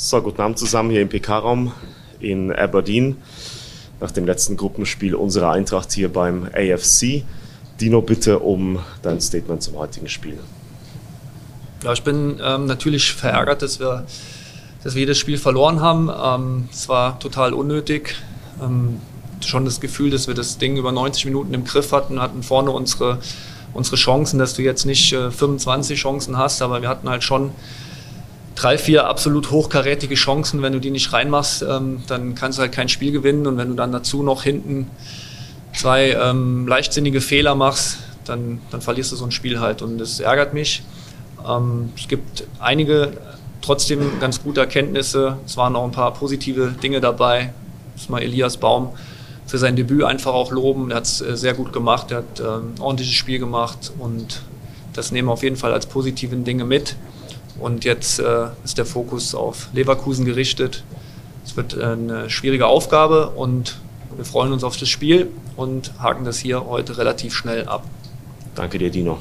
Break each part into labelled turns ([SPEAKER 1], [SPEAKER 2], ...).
[SPEAKER 1] So, guten Abend zusammen hier im PK-Raum in Aberdeen. Nach dem letzten Gruppenspiel unserer Eintracht hier beim AFC. Dino, bitte um dein Statement zum heutigen Spiel.
[SPEAKER 2] Ja, ich bin ähm, natürlich verärgert, dass wir, dass wir jedes Spiel verloren haben. Ähm, es war total unnötig. Ähm, schon das Gefühl, dass wir das Ding über 90 Minuten im Griff hatten, hatten vorne unsere, unsere Chancen, dass du jetzt nicht äh, 25 Chancen hast, aber wir hatten halt schon drei, vier absolut hochkarätige Chancen. Wenn du die nicht reinmachst, ähm, dann kannst du halt kein Spiel gewinnen. Und wenn du dann dazu noch hinten zwei ähm, leichtsinnige Fehler machst, dann, dann verlierst du so ein Spiel halt. Und das ärgert mich. Ähm, es gibt einige trotzdem ganz gute Erkenntnisse. Es waren auch ein paar positive Dinge dabei. Das mal Elias Baum für sein Debüt einfach auch loben. Er hat es äh, sehr gut gemacht. Er hat ähm, ein ordentliches Spiel gemacht und das nehmen wir auf jeden Fall als positive Dinge mit. Und jetzt äh, ist der Fokus auf Leverkusen gerichtet. Es wird äh, eine schwierige Aufgabe und wir freuen uns auf das Spiel und haken das hier heute relativ schnell ab.
[SPEAKER 1] Danke dir, Dino.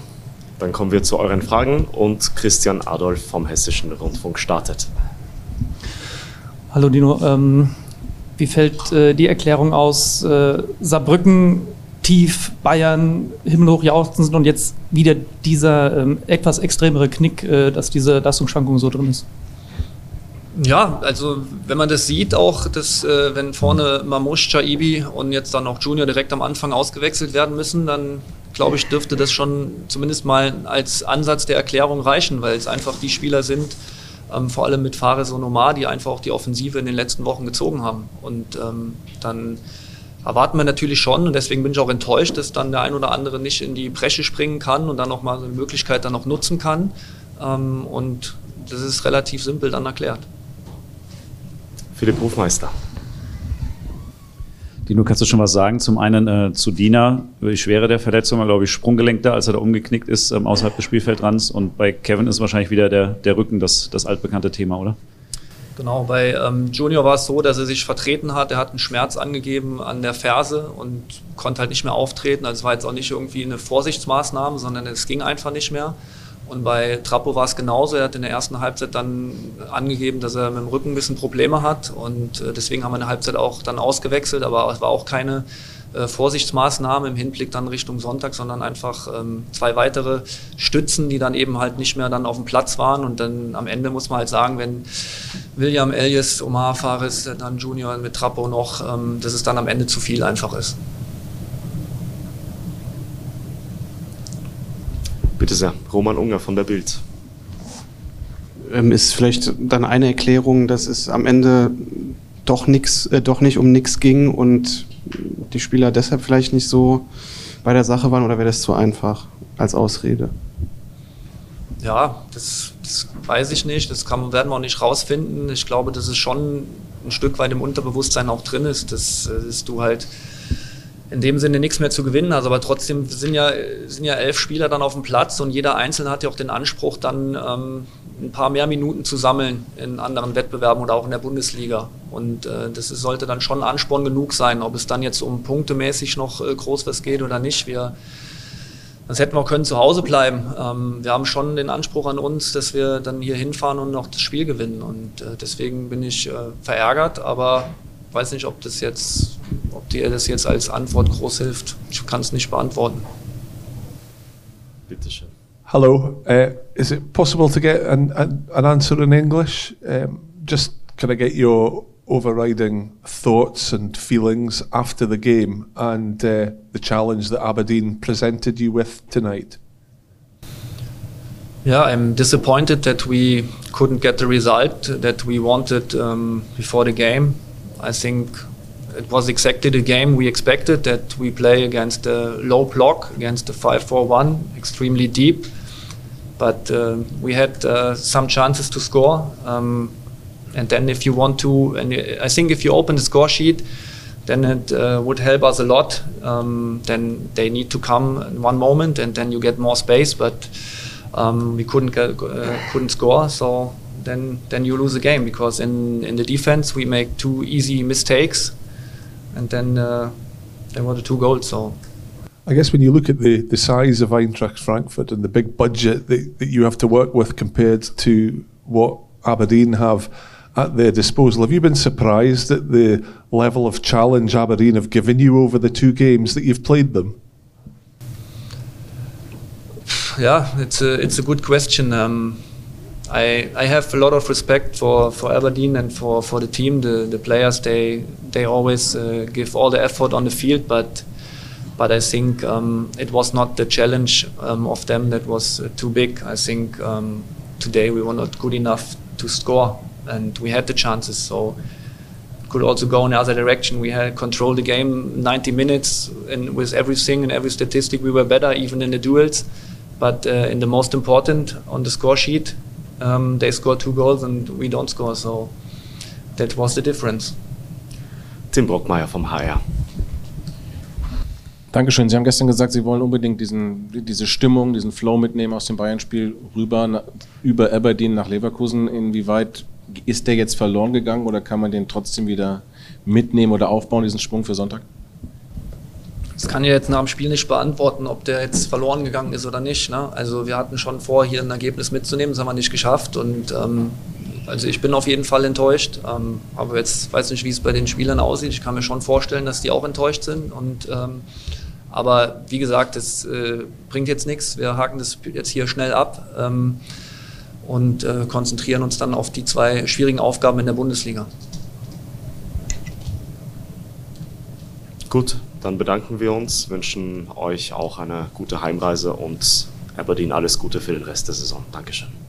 [SPEAKER 1] Dann kommen wir zu euren Fragen und Christian Adolf vom Hessischen Rundfunk startet.
[SPEAKER 3] Hallo Dino, ähm, wie fällt äh, die Erklärung aus? Äh, Saarbrücken tief, Bayern himmelhoch jauchzen und jetzt wieder dieser ähm, etwas extremere Knick, äh, dass diese Leistungsschwankung so drin ist?
[SPEAKER 2] Ja, also wenn man das sieht, auch dass äh, wenn vorne Mamush, Chaibi und jetzt dann auch Junior direkt am Anfang ausgewechselt werden müssen, dann glaube ich, dürfte das schon zumindest mal als Ansatz der Erklärung reichen, weil es einfach die Spieler sind, ähm, vor allem mit Fares und Omar, die einfach auch die Offensive in den letzten Wochen gezogen haben. Und ähm, dann erwarten wir natürlich schon und deswegen bin ich auch enttäuscht, dass dann der ein oder andere nicht in die Bresche springen kann und dann noch mal so eine Möglichkeit dann noch nutzen kann. Ähm, und das ist relativ simpel dann erklärt.
[SPEAKER 1] Philipp Hofmeister.
[SPEAKER 4] Dino, kannst du schon was sagen? Zum einen äh, zu Dina, wie schwere der Verletzung glaube ich, Sprunggelenk da, als er da umgeknickt ist ähm, außerhalb des Spielfeldrands. Und bei Kevin ist wahrscheinlich wieder der, der Rücken das, das altbekannte Thema, oder?
[SPEAKER 2] Genau, bei ähm, Junior war es so, dass er sich vertreten hat. Er hat einen Schmerz angegeben an der Ferse und konnte halt nicht mehr auftreten. Also es war jetzt auch nicht irgendwie eine Vorsichtsmaßnahme, sondern es ging einfach nicht mehr. Und bei Trappo war es genauso. Er hat in der ersten Halbzeit dann angegeben, dass er mit dem Rücken ein bisschen Probleme hat. Und äh, deswegen haben wir eine Halbzeit auch dann ausgewechselt. Aber es war auch keine äh, Vorsichtsmaßnahme im Hinblick dann Richtung Sonntag, sondern einfach ähm, zwei weitere Stützen, die dann eben halt nicht mehr dann auf dem Platz waren. Und dann am Ende muss man halt sagen, wenn William Elias, Omar Fares, dann Junior mit Trappo noch, ähm, dass es dann am Ende zu viel einfach ist.
[SPEAKER 1] Bitte sehr, Roman Unger von der Bild.
[SPEAKER 5] Ähm, ist vielleicht dann eine Erklärung, dass es am Ende doch nix, äh, doch nicht um nichts ging und die Spieler deshalb vielleicht nicht so bei der Sache waren oder wäre das zu einfach als Ausrede?
[SPEAKER 2] Ja, das, das weiß ich nicht. Das kann, werden wir auch nicht rausfinden. Ich glaube, dass es schon ein Stück weit im Unterbewusstsein auch drin ist, dass, dass du halt in dem Sinne nichts mehr zu gewinnen hast. Aber trotzdem sind ja, sind ja elf Spieler dann auf dem Platz und jeder Einzelne hat ja auch den Anspruch, dann ähm, ein paar mehr Minuten zu sammeln in anderen Wettbewerben oder auch in der Bundesliga. Und äh, das sollte dann schon Ansporn genug sein, ob es dann jetzt um punktemäßig noch äh, groß was geht oder nicht. Wir, das hätten wir können zu Hause bleiben. Ähm, wir haben schon den Anspruch an uns, dass wir dann hier hinfahren und noch das Spiel gewinnen. Und äh, deswegen bin ich äh, verärgert, aber weiß nicht, ob das jetzt, ob dir das jetzt als Antwort groß hilft. Ich kann es nicht beantworten.
[SPEAKER 1] Bitte schön.
[SPEAKER 6] Is it possible to get an, an, an answer in English? Um, just can I get your overriding thoughts and feelings after the game and uh, the challenge that Aberdeen presented you with tonight?
[SPEAKER 2] Yeah, I'm disappointed that we couldn't get the result that we wanted um, before the game. I think it was exactly the game we expected that we play against a low block, against a 5 4 1, extremely deep. But uh, we had uh, some chances to score. Um, and then, if you want to, and I think if you open the score sheet, then it uh, would help us a lot. Um, then they need to come in one moment, and then you get more space. But um, we couldn't get, uh, couldn't score, so then then you lose a game because in in the defense we make two easy mistakes, and then uh, then were the two goals. So.
[SPEAKER 6] I guess when you look at the, the size of Eintracht Frankfurt and the big budget that, that you have to work with compared to what Aberdeen have, at their disposal. Have you been surprised at the level of challenge Aberdeen have given you over the two games that you've played them?
[SPEAKER 2] Yeah, it's a it's a good question. Um, I I have a lot of respect for, for Aberdeen and for, for the team. The the players they they always uh, give all the effort on the field, but but I think um, it was not the challenge um, of them that was uh, too big. I think um, today we were not good enough to score, and we had the chances. So it could also go in the other direction. We had controlled the game 90 minutes, and with everything and every statistic, we were better, even in the duels. But uh, in the most important on the score sheet, um, they score two goals and we don't score. So that was the difference.
[SPEAKER 1] Tim Brockmeyer from HR.
[SPEAKER 7] Dankeschön. Sie haben gestern gesagt, Sie wollen unbedingt diesen, diese Stimmung, diesen Flow mitnehmen aus dem Bayern-Spiel rüber über Aberdeen nach Leverkusen. Inwieweit ist der jetzt verloren gegangen oder kann man den trotzdem wieder mitnehmen oder aufbauen, diesen Sprung für Sonntag?
[SPEAKER 2] Das kann ich jetzt nach dem Spiel nicht beantworten, ob der jetzt verloren gegangen ist oder nicht. Ne? Also wir hatten schon vor, hier ein Ergebnis mitzunehmen, das haben wir nicht geschafft. Und ähm, also ich bin auf jeden Fall enttäuscht. Ähm, aber jetzt weiß nicht, wie es bei den Spielern aussieht. Ich kann mir schon vorstellen, dass die auch enttäuscht sind. Und ähm, aber wie gesagt, das äh, bringt jetzt nichts. Wir haken das jetzt hier schnell ab ähm, und äh, konzentrieren uns dann auf die zwei schwierigen Aufgaben in der Bundesliga.
[SPEAKER 1] Gut, dann bedanken wir uns, wünschen euch auch eine gute Heimreise und Aberdeen alles Gute für den Rest der Saison. Dankeschön.